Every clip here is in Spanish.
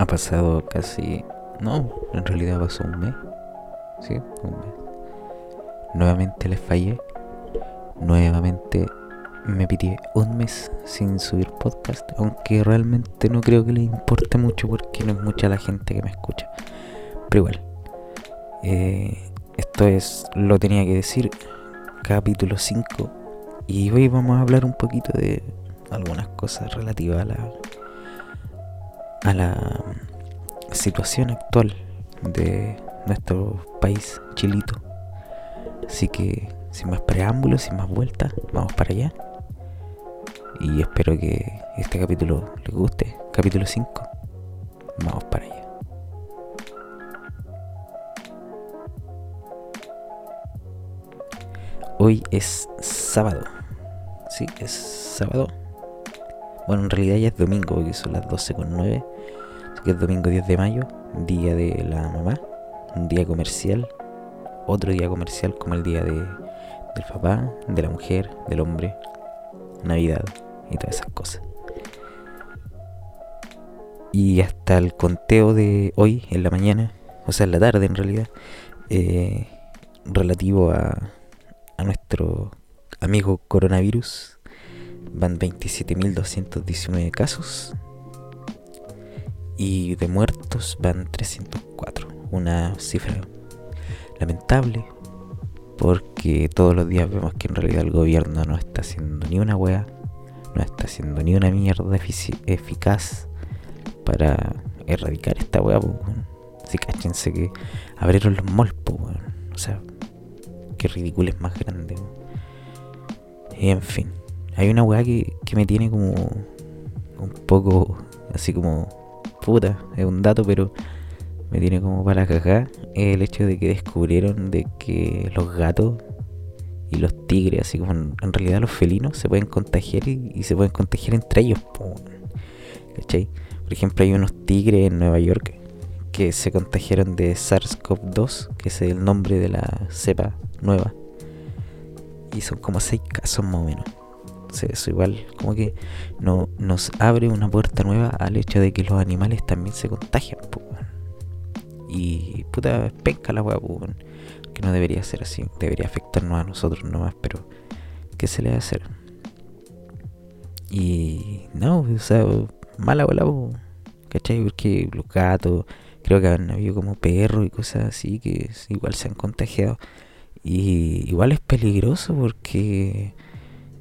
Ha pasado casi... No, en realidad pasó un mes. Sí, un mes. Nuevamente les fallé. Nuevamente me pitié un mes sin subir podcast. Aunque realmente no creo que les importe mucho porque no es mucha la gente que me escucha. Pero igual. Eh, esto es, lo tenía que decir, capítulo 5. Y hoy vamos a hablar un poquito de algunas cosas relativas a la, a la situación actual de nuestro país, Chilito. Así que, sin más preámbulos, sin más vueltas, vamos para allá. Y espero que este capítulo les guste. Capítulo 5. Vamos para allá. Hoy es sábado. Sí, es sábado. Bueno, en realidad ya es domingo porque son las 12 con 9. Así que es domingo 10 de mayo, día de la mamá. Un día comercial. Otro día comercial como el día de, del papá, de la mujer, del hombre. Navidad y todas esas cosas. Y hasta el conteo de hoy, en la mañana, o sea, en la tarde en realidad, eh, relativo a, a nuestro amigo coronavirus, van 27.219 casos y de muertos van 304. Una cifra lamentable porque todos los días vemos que en realidad el gobierno no está haciendo ni una wea, no está haciendo ni una mierda eficaz para erradicar esta wea. Así cáchense que abrieron los malls, o sea, qué ridículo es más grande. En fin, hay una weá que, que me tiene como un poco así como puta, es un dato, pero me tiene como para cagar el hecho de que descubrieron de que los gatos y los tigres, así como en, realidad los felinos, se pueden contagiar y, se pueden contagiar entre ellos. ¿Cachai? Por ejemplo, hay unos tigres en Nueva York que se contagiaron de SARS-CoV-2, que es el nombre de la cepa nueva. Y son como seis casos más o menos. Eso igual como que no, nos abre una puerta nueva al hecho de que los animales también se contagian. Y puta, pesca la weá, que no debería ser así. Debería afectarnos a nosotros nomás, pero ¿qué se le va a hacer? Y no, o sea, mala bola, ¿cachai? Porque los gatos, creo que han habido como perros y cosas así que igual se han contagiado. Y igual es peligroso porque,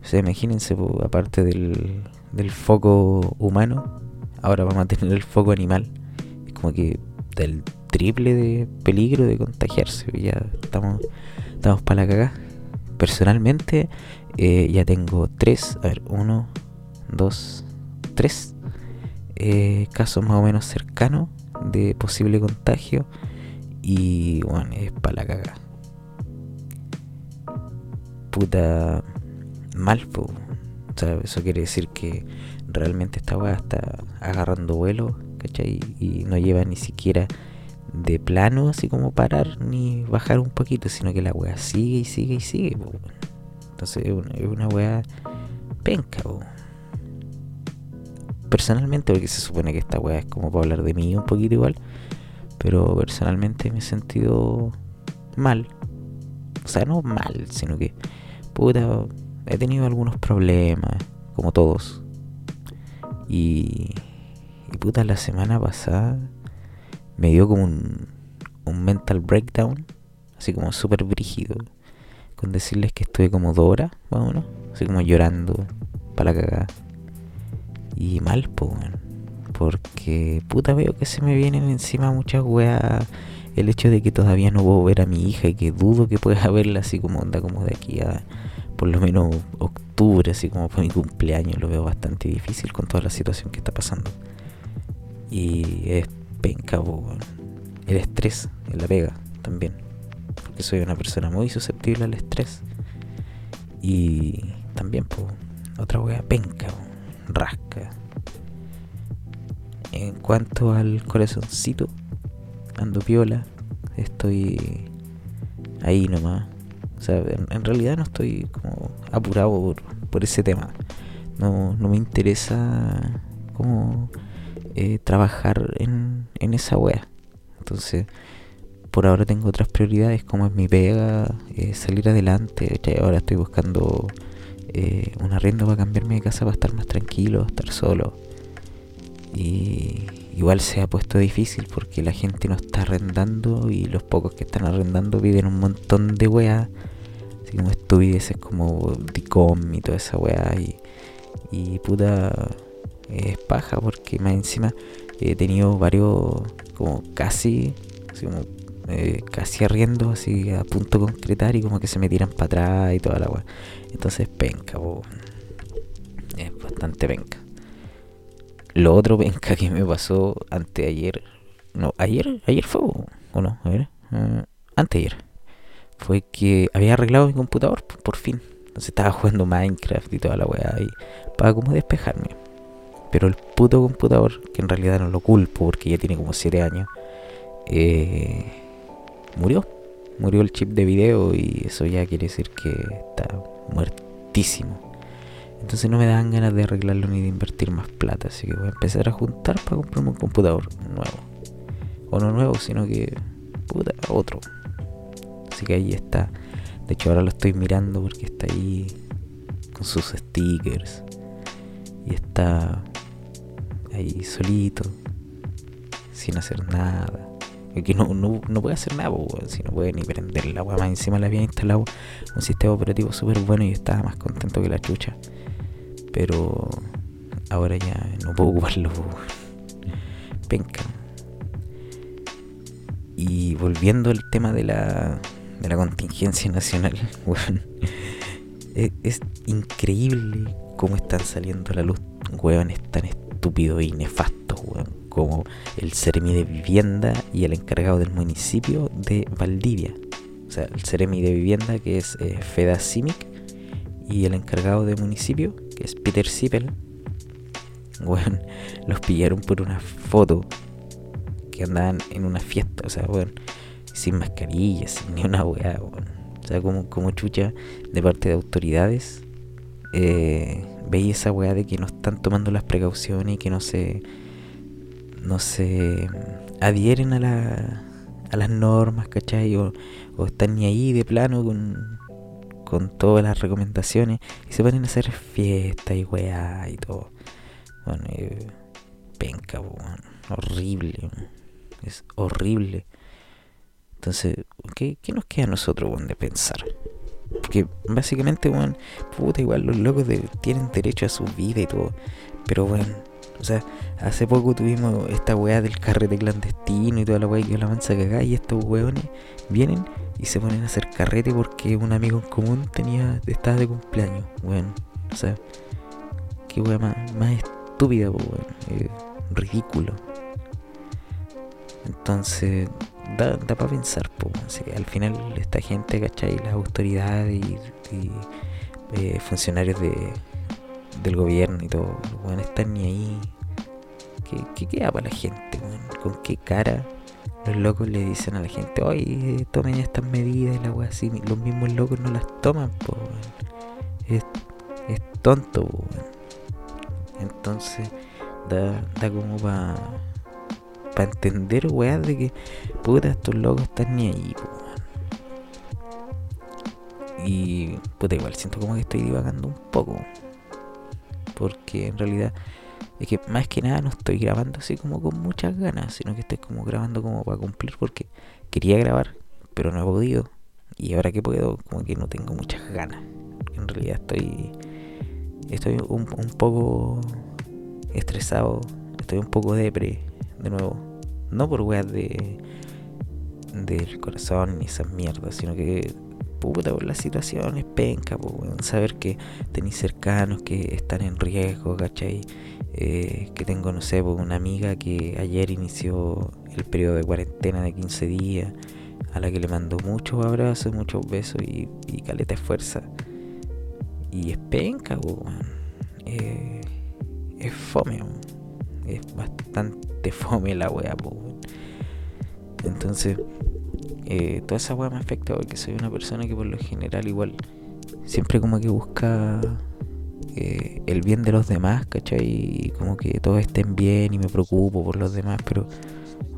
sea, imagínense, aparte del, del foco humano, ahora vamos a tener el foco animal. Es como que del triple de peligro de contagiarse. Ya estamos, estamos para la cagada. Personalmente, eh, ya tengo tres, a ver, uno, dos, tres eh, casos más o menos cercanos de posible contagio. Y bueno, es para la cagada puta mal, O sea, eso quiere decir que realmente esta weá está agarrando vuelo, ¿cachai? Y no lleva ni siquiera de plano así como parar ni bajar un poquito, sino que la weá sigue y sigue y sigue, Entonces es una, weá penca, Personalmente, porque se supone que esta weá es como para hablar de mí un poquito igual, pero personalmente me he sentido mal. O sea, no mal, sino que puta, he tenido algunos problemas, como todos. Y, y puta, la semana pasada me dio como un, un mental breakdown, así como súper brígido, con decirles que estuve como dos horas, más así como llorando para la cagada. Y mal, pues, porque puta veo que se me vienen encima muchas weas. El hecho de que todavía no puedo ver a mi hija y que dudo que pueda verla así como onda como de aquí a por lo menos octubre, así como fue mi cumpleaños, lo veo bastante difícil con toda la situación que está pasando. Y es penca, el estrés en la pega también, porque soy una persona muy susceptible al estrés. Y también, pues, otra wea penca, rasca. En cuanto al corazoncito, ando piola, estoy ahí nomás o sea, en, realidad no estoy como apurado por, ese tema. No, no me interesa como eh, trabajar en, en esa wea. Entonces, por ahora tengo otras prioridades como es mi pega, eh, salir adelante. Ahora estoy buscando eh, un arriendo para cambiarme de casa para estar más tranquilo, estar solo. Y igual se ha puesto difícil porque la gente no está arrendando y los pocos que están arrendando viven un montón de weas. Así como estupideces como Dicom y toda esa wea. Y, y puta, es paja porque más encima he tenido varios, como casi, así como eh, casi arriendo, así a punto de concretar y como que se me tiran para atrás y toda la weá. Entonces, penca, es bastante penca. Lo otro penca que me pasó anteayer, no, ayer, ayer fue o no, a ver, uh, anteayer, fue que había arreglado mi computador por, fin. Entonces estaba jugando Minecraft y toda la weá y para como despejarme. Pero el puto computador, que en realidad no lo culpo porque ya tiene como 7 años, eh, murió. Murió el chip de video y eso ya quiere decir que está muertísimo. Entonces no me dan ganas de arreglarlo ni de invertir más plata. Así que voy a empezar a juntar para comprarme un computador nuevo. O no nuevo, sino que puta, otro. Así que ahí está. De hecho ahora lo estoy mirando porque está ahí con sus stickers. Y está ahí solito. Sin hacer nada que no, no, no puede hacer nada, si no puede ni prender la agua. Más encima le había instalado un sistema operativo súper bueno y estaba más contento que la chucha. Pero ahora ya no puedo ocuparlo, penca. Y volviendo al tema de la, de la contingencia nacional, weón. Es, es, increíble cómo están saliendo a la luz, weón, es tan estúpido y nefasto, weón como el Ceremi de Vivienda y el encargado del municipio de Valdivia. O sea, el Ceremi de Vivienda que es eh, Feda Simic y el encargado de municipio que es Peter Sipel. Bueno, los pillaron por una foto que andaban en una fiesta, o sea, bueno, sin mascarillas, sin ni una weá, O sea, como, como chucha de parte de autoridades. Eh, veis esa weá de que no están tomando las precauciones y que no se no se adhieren a, la, a las normas, ¿cachai? O, están ni ahí de plano con, con todas las recomendaciones y se ponen a hacer fiesta y weá y todo. Bueno, eh, penca, horrible, es horrible. Entonces, ¿qué, ¿qué, nos queda a nosotros, de pensar? Porque básicamente, bueno, puta, igual los locos tienen derecho a su vida y todo. Pero bueno, o sea, hace poco tuvimos esta weá del carrete clandestino y toda la weá que la mansa cagada y estos weones vienen y se ponen a hacer carrete porque un amigo en común tenía, estaba de cumpleaños, weón. O sea, qué weá más, estúpida, weón. Eh, ridículo. Entonces, da, da para pensar, po, al final esta gente, ¿cachai? Las autoridades y, eh, funcionarios de, del gobierno y todo, bueno, están ni ahí. ¿Qué, queda para la gente? ¿Con qué cara los locos le dicen a la gente, oye, tomen estas medidas y la wea así? Los mismos locos no las toman, po, es, es, tonto, Entonces, da, da como para pa entender, weá, de que, puta, estos locos están ni ahí, po, y puta igual siento como que estoy divagando un poco porque en realidad es que más que nada no estoy grabando así como con muchas ganas, sino que estoy como grabando como para cumplir porque quería grabar, pero no he podido. Y ahora que puedo, como que no tengo muchas ganas. En realidad estoy estoy un, poco estresado, estoy un poco depre, de nuevo. No por weas de del corazón ni esas mierdas, sino que puta, por la situación es penca, saber que tenéis cercanos que están en riesgo, ¿cachai? Eh, que tengo, no sé, una amiga que ayer inició el periodo de cuarentena de 15 días, a la que le mando muchos abrazos, muchos besos y, caleta de fuerza. Y es penca, eh, es fome, es bastante fome la wea, Entonces, eh, toda esa weá me afecta porque soy una persona que por lo general igual siempre como que busca eh, el bien de los demás, ¿cachai? Y como que todos estén bien y me preocupo por los demás, pero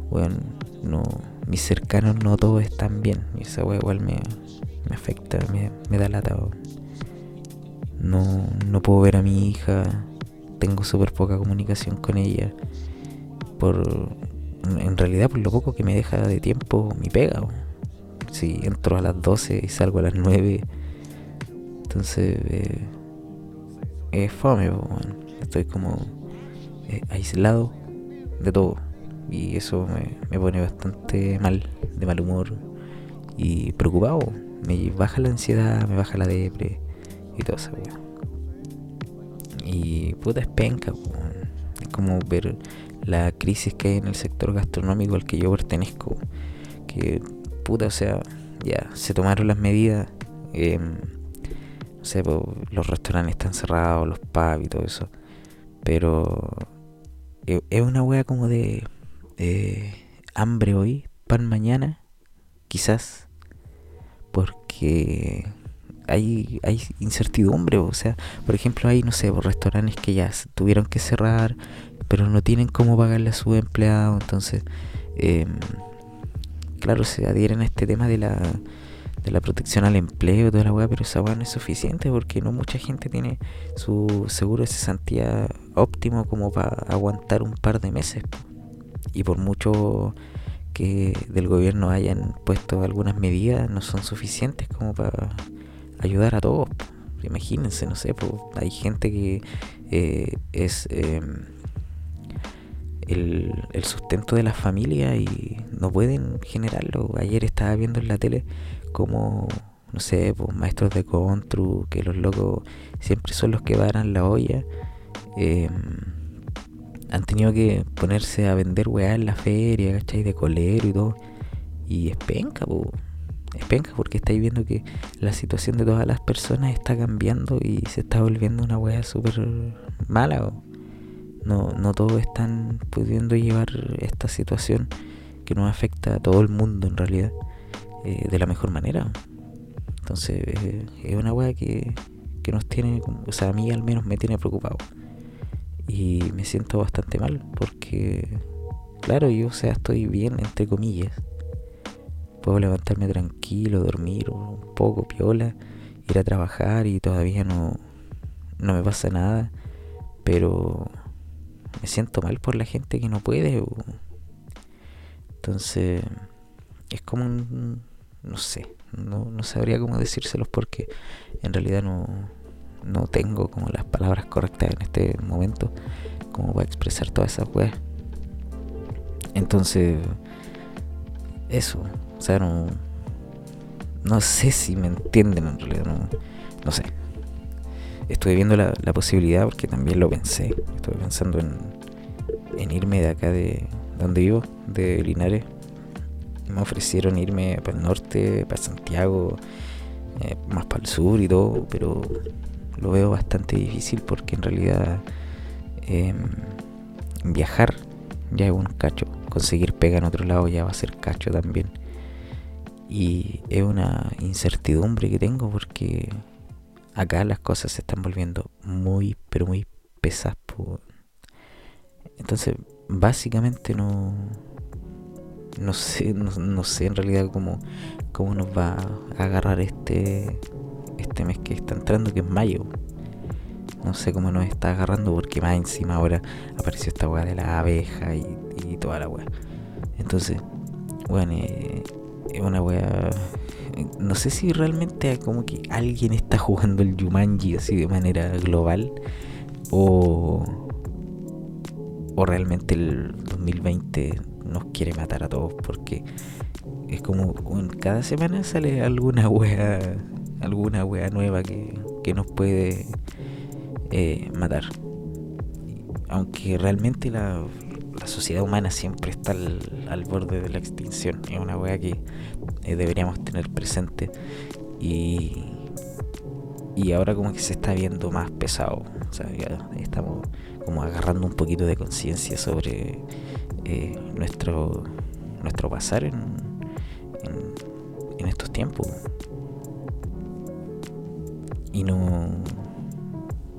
bueno, no, mis cercanos no todos están bien. Y esa weá igual me, me afecta, me, me da lata. No, no puedo ver a mi hija, tengo súper poca comunicación con ella. Por, en realidad, por lo poco que me deja de tiempo mi pega. Si entro a las 12 y salgo a las 9, entonces eh, es fome. Estoy como eh, aislado de todo y eso me, me, pone bastante mal, de mal humor y preocupado. Me baja la ansiedad, me baja la depre y todo eso. Y puta es penca, es como ver la crisis que hay en el sector gastronómico al que yo pertenezco. Que puta, o sea, ya se tomaron las medidas. Eh, no sé, los restaurantes están cerrados, los pubs y todo eso. Pero e, es una wea como de eh, hambre hoy, pan mañana, quizás, porque hay, hay incertidumbre, o sea, por ejemplo, hay, no sé, restaurantes que ya tuvieron que cerrar, pero no tienen cómo pagarle a su empleado, entonces, eh, claro, se adhieren a este tema de la, de la protección al empleo y toda la weá, pero esa weá no es suficiente porque no mucha gente tiene su seguro de cesantía óptimo como para aguantar un par de meses y por mucho que del gobierno hayan puesto algunas medidas, no son suficientes como para ayudar a todos. Imagínense, no sé, hay gente que eh, es em, el, sustento de la familia y no pueden generarlo. Ayer estaba viendo en la tele como, no sé, pues, maestros de contru, que los locos siempre son los que varan la olla. Eh, han tenido que ponerse a vender weá en la feria, ¿cachai? De colero y todo. Y es penca, po. Es penca porque estáis viendo que la situación de todas las personas está cambiando y se está volviendo una weá súper mala. No, no todos están pudiendo llevar esta situación que nos afecta a todo el mundo en realidad eh, de la mejor manera. Entonces eh, es una weá que, que nos tiene, o sea, a mí al menos me tiene preocupado y me siento bastante mal porque, claro, yo, o sea, estoy bien, entre comillas. Puedo levantarme tranquilo, dormir un poco, piola, ir a trabajar y todavía no, no me pasa nada, pero me siento mal por la gente que no puede. Entonces, es como un, no sé, no, no sabría cómo decírselos porque en realidad no, no tengo como las palabras correctas en este momento como voy a expresar todas esas weas. Entonces, eso, o sea, no, no sé si me entienden en realidad, no, no sé. Estuve viendo la, posibilidad porque también lo pensé, estuve pensando en, en irme de acá de donde vivo, de Linares. Me ofrecieron irme para el norte, para Santiago, eh, más para el sur y todo, pero lo veo bastante difícil porque en realidad em, viajar ya es un cacho. Conseguir pega en otro lado ya va a ser cacho también. Y es una incertidumbre que tengo porque acá las cosas se están volviendo muy, pero muy pesadas. Entonces, básicamente no, no sé, no, sé en realidad cómo, cómo nos va a agarrar este, este mes que está entrando, que es mayo. No sé cómo nos está agarrando porque más encima ahora apareció esta weá de la abeja y, toda la weá. Entonces, bueno, eh, es una weá... No sé si realmente como que alguien está jugando el Jumanji así de manera global o, o realmente el 2020 nos quiere matar a todos porque es como cada semana sale alguna wea alguna wea nueva que, nos puede eh, matar. Aunque realmente la, sociedad humana siempre está al, borde de la extinción. Es una wea que eh, deberíamos tener presente. Y, y ahora como que se está viendo más pesado. O sea, ya estamos como agarrando un poquito de conciencia sobre eh, nuestro, nuestro pasar en, en estos tiempos y no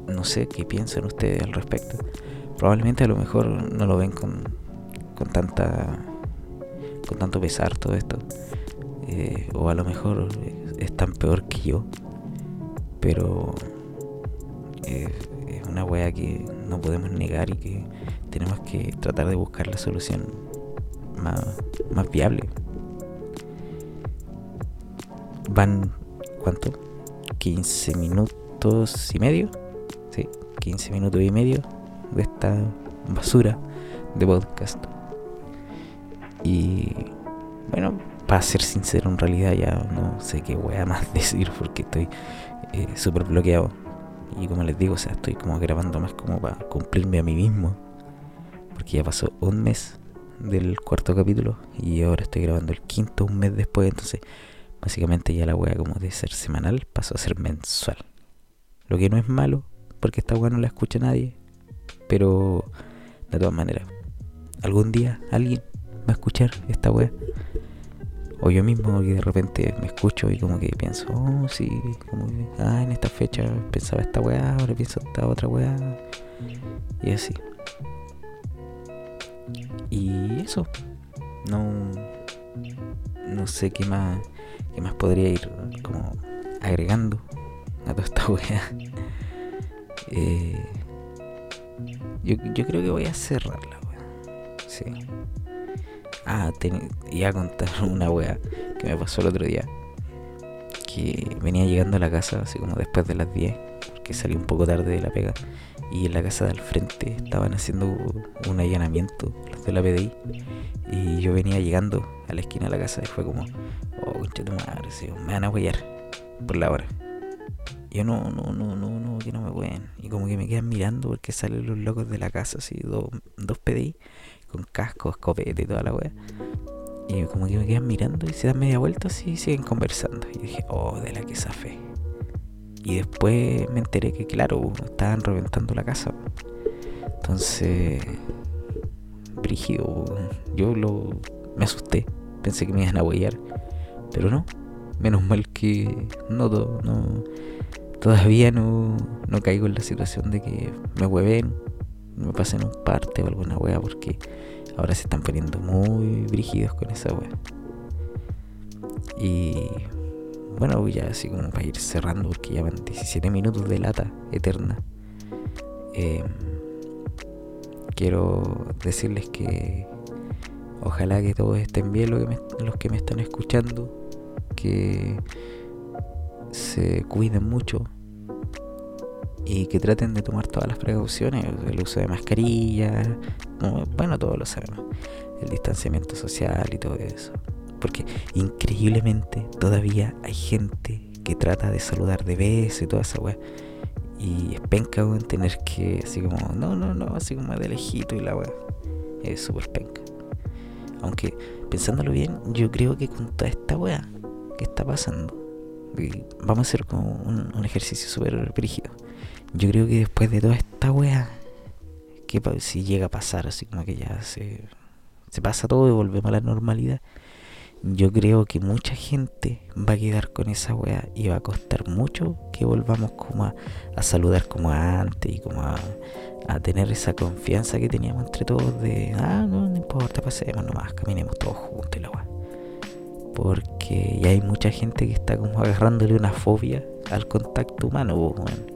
no sé qué piensan ustedes al respecto. Probablemente a lo mejor no lo ven con, con tanta con tanto pesar todo esto. Eh, o a lo mejor es tan peor que yo. Pero es una wea que no podemos negar y que tenemos que tratar de buscar la solución más, más viable. Van, ¿cuánto? 15 minutos y medio. Sí, 15 minutos y medio de esta basura de podcast. Y bueno, para ser sincero, en realidad ya no sé qué voy a más decir porque estoy eh, súper bloqueado. Y como les digo, o sea, estoy como grabando más como para cumplirme a mí mismo. Porque ya pasó un mes del cuarto capítulo y ahora estoy grabando el quinto un mes después. Entonces, básicamente ya la wea como de ser semanal pasó a ser mensual. Lo que no es malo, porque esta wea no la escucha nadie. Pero, de todas maneras, algún día alguien va a escuchar esta wea o yo mismo que de repente me escucho y como que pienso, oh, sí, como que, ah, en esta fecha pensaba esta weá, ahora pienso esta otra weá. Y así. Y eso. No. No sé qué más. qué más podría ir como agregando a toda esta weá. Eh, yo, yo creo que voy a cerrarla, weá. Sí. Ah, iba a contar una wea que me pasó el otro día. Que venía llegando a la casa, así como después de las 10, porque salí un poco tarde de la pega. Y en la casa del frente estaban haciendo un allanamiento, los de la PDI. Y yo venía llegando a la esquina de la casa y fue como, oh, concha tu madre, me van a huellar por la hora. Yo no, no, no, no, no, que no me hueen. Y como que me quedan mirando porque salen los locos de la casa, así, dos, dos PDI con casco, escopete y toda la wea. Y como que me quedan mirando y se dan media vuelta así y siguen conversando. Y dije, oh, de la que fe Y después me enteré que, claro, estaban reventando la casa. Entonces, brígido, yo lo, me asusté. Pensé que me iban a huellar. Pero no, menos mal que no, no todavía no, no caigo en la situación de que me hueven, me pasen un parte o alguna wea porque ahora se están poniendo muy brígidos con esa wea. Y bueno, ya así como para ir cerrando porque ya van 17 minutos de lata eterna. Em, quiero decirles que ojalá que todos estén bien los que me están escuchando, que se cuiden mucho, y que traten de tomar todas las precauciones, el uso de mascarilla, bueno, todos lo sabemos, el distanciamiento social y todo eso. Porque increíblemente todavía hay gente que trata de saludar de beso y toda esa weá. Y es penca, weón, tener que, así como, no, no, no, así como de lejito y la weá. Es súper penca. Aunque, pensándolo bien, yo creo que con toda esta weá que está pasando, vamos a hacer como un, ejercicio súper rígido yo creo que después de toda esta wea, que si llega a pasar, así como que ya se, pasa todo y volvemos a la normalidad, yo creo que mucha gente va a quedar con esa wea y va a costar mucho que volvamos como a, saludar como antes y como a, a, tener esa confianza que teníamos entre todos de, ah, no, no importa, pasemos nomás, caminemos todos juntos y la wea. Porque ya hay mucha gente que está como agarrándole una fobia al contacto humano, bueno.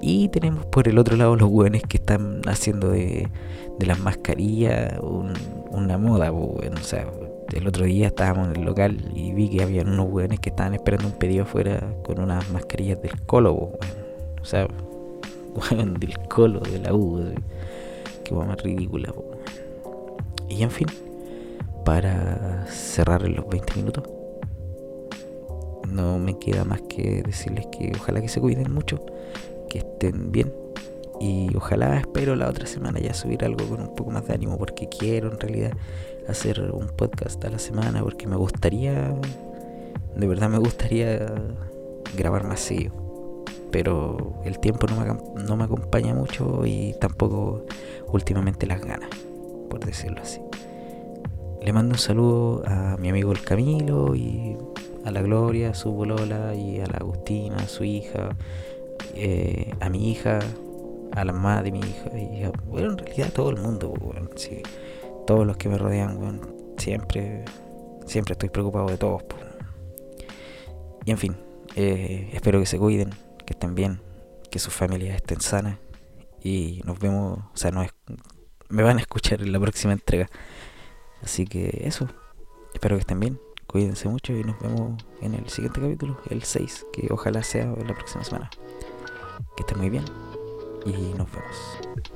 Y tenemos por el otro lado los hueones que están haciendo de, las mascarillas una moda, O sea, el otro día estábamos en el local y vi que había unos hueones que estaban esperando un pedido afuera con unas mascarillas del colo, O sea, del colo, de la U, que más ridícula, Y en fin, para cerrar los 20 minutos, no me queda más que decirles que ojalá que se cuiden mucho que estén bien. Y ojalá espero la otra semana ya subir algo con un poco más de ánimo, porque quiero en realidad hacer un podcast a la semana, porque me gustaría, de verdad me gustaría grabar más seguido. Pero el tiempo no me, no me acompaña mucho y tampoco últimamente las ganas, por decirlo así. Le mando un saludo a mi amigo el Camilo y a la Gloria, a su bolola y a la Agustina, su hija, eh, a mi hija, a la mamá de mi hija, y a, bueno, en realidad a todo el mundo, weón, sí. todos los que me rodean, weón, siempre, siempre estoy preocupado de todos. po. Y en fin, eh, espero que se cuiden, que estén bien, que sus familias estén sanas y nos vemos, o sea, no es, me van a escuchar en la próxima entrega. Así que eso, espero que estén bien, cuídense mucho y nos vemos en el siguiente capítulo, el 6, que ojalá sea la próxima semana. Que estén muy bien y nos vemos.